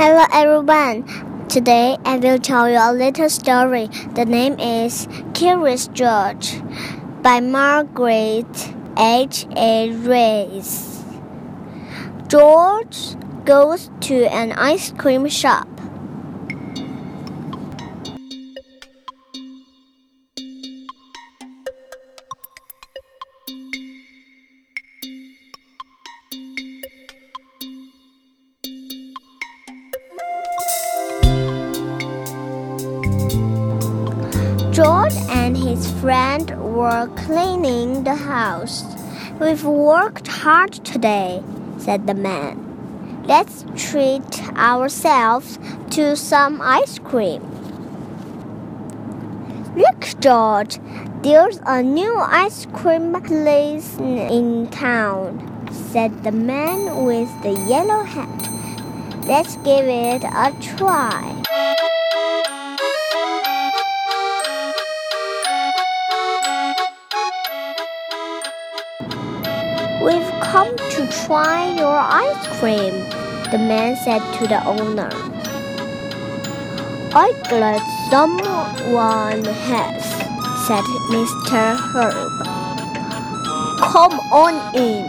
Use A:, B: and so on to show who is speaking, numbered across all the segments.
A: Hello everyone. Today I will tell you a little story. The name is Curious George by Margaret H. A. Rees. George goes to an ice cream shop. George and his friend were cleaning the house. We've worked hard today, said the man. Let's treat ourselves to some ice cream. Look, George, there's a new ice cream place in town, said the man with the yellow hat. Let's give it a try. We've come to try your ice cream, the man said to the owner. I'm glad someone has, said Mr. Herb. Come on in.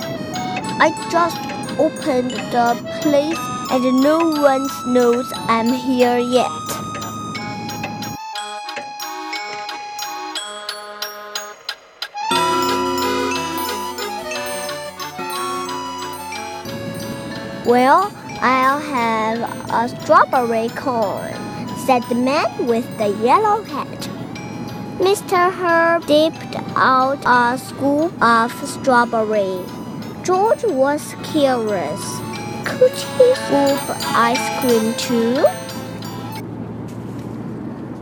A: I just opened the place and no one knows I'm here yet. Well, I'll have a strawberry cone, said the man with the yellow hat. Mr. Herb dipped out a scoop of strawberry. George was curious. Could he scoop ice cream too?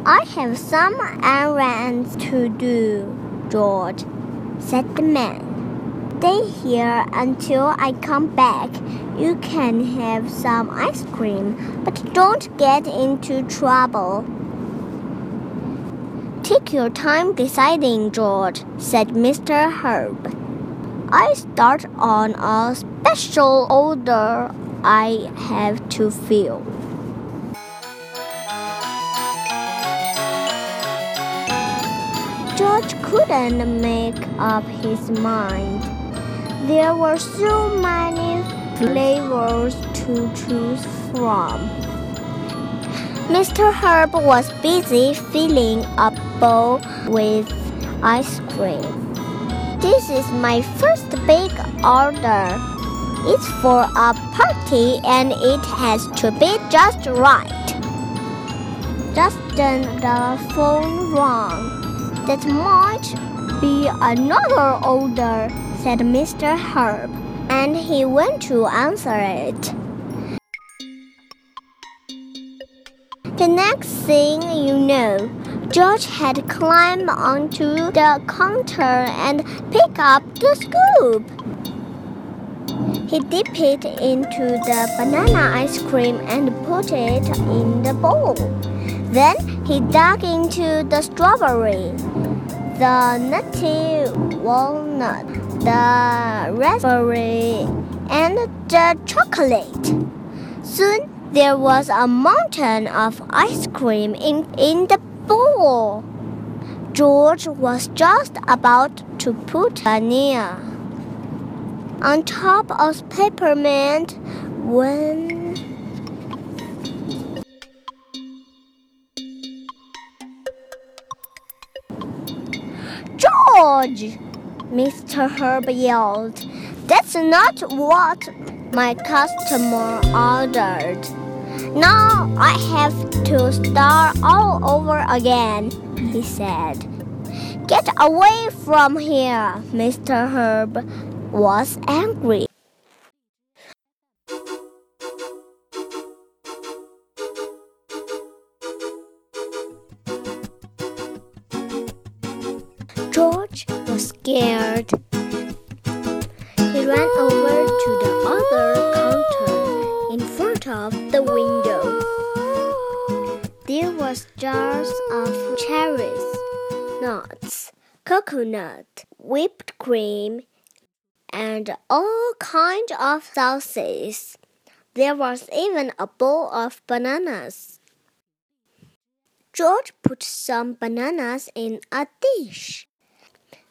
A: I have some errands to do, George, said the man. Stay here until I come back. You can have some ice cream, but don't get into trouble. Take your time deciding, George, said Mr. Herb. I start on a special order I have to fill. George couldn't make up his mind. There were so many flavors to choose from. Mr. Herb was busy filling a bowl with ice cream. This is my first big order. It's for a party and it has to be just right. Just then the phone rang. That might be another order, said Mr. Herb, and he went to answer it. The next thing you know, George had climbed onto the counter and picked up the scoop. He dipped it into the banana ice cream and put it in the bowl. Then he dug into the strawberry, the nutty walnut, the raspberry, and the chocolate. Soon there was a mountain of ice cream in, in the bowl. George was just about to put vanilla on top of peppermint when George! Mr. Herb yelled. That's not what my customer ordered. Now I have to start all over again, he said. Get away from here, Mr. Herb was angry. Scared. He ran over to the other counter in front of the window. There was jars of cherries, nuts, coconut, whipped cream, and all kinds of sauces. There was even a bowl of bananas. George put some bananas in a dish.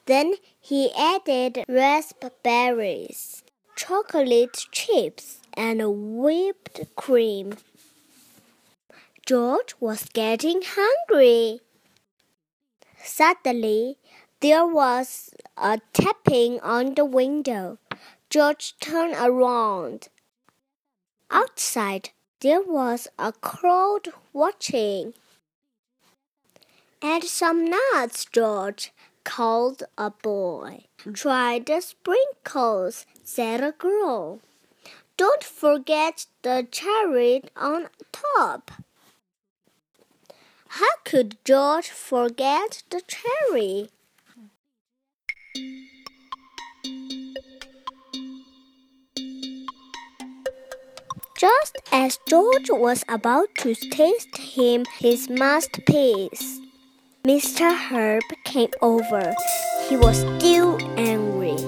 A: Then he added raspberries, chocolate chips, and whipped cream. George was getting hungry. Suddenly, there was a tapping on the window. George turned around. Outside, there was a crowd watching. Add some nuts, George, called a boy. Hmm. Try the sprinkles, said a girl. Don't forget the cherry on top. How could George forget the cherry? Just as George was about to taste him his masterpiece, Mr. Herb came over. He was still angry.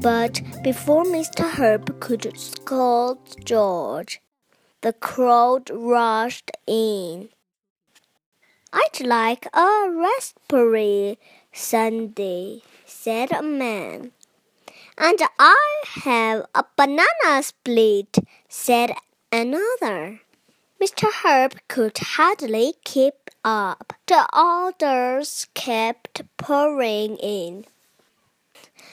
A: But before Mr. Herb could scold George, the crowd rushed in. I'd like a raspberry sundae, said a man. And I have a banana split, said another. Mr. Herb could hardly keep up. The orders kept pouring in.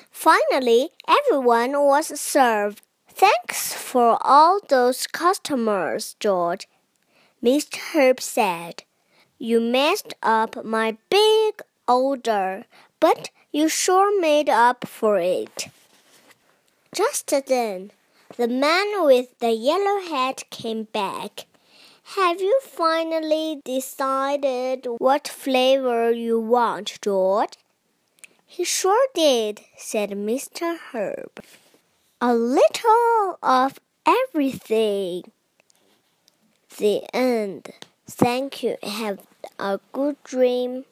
A: Finally, everyone was served. Thanks for all those customers, George. Mr. Herb said. You messed up my big order, but you sure made up for it. Just then, the man with the yellow hat came back. Have you finally decided what flavor you want, George? He sure did, said Mr. Herb. A little of everything. The end. Thank you. Have a good dream.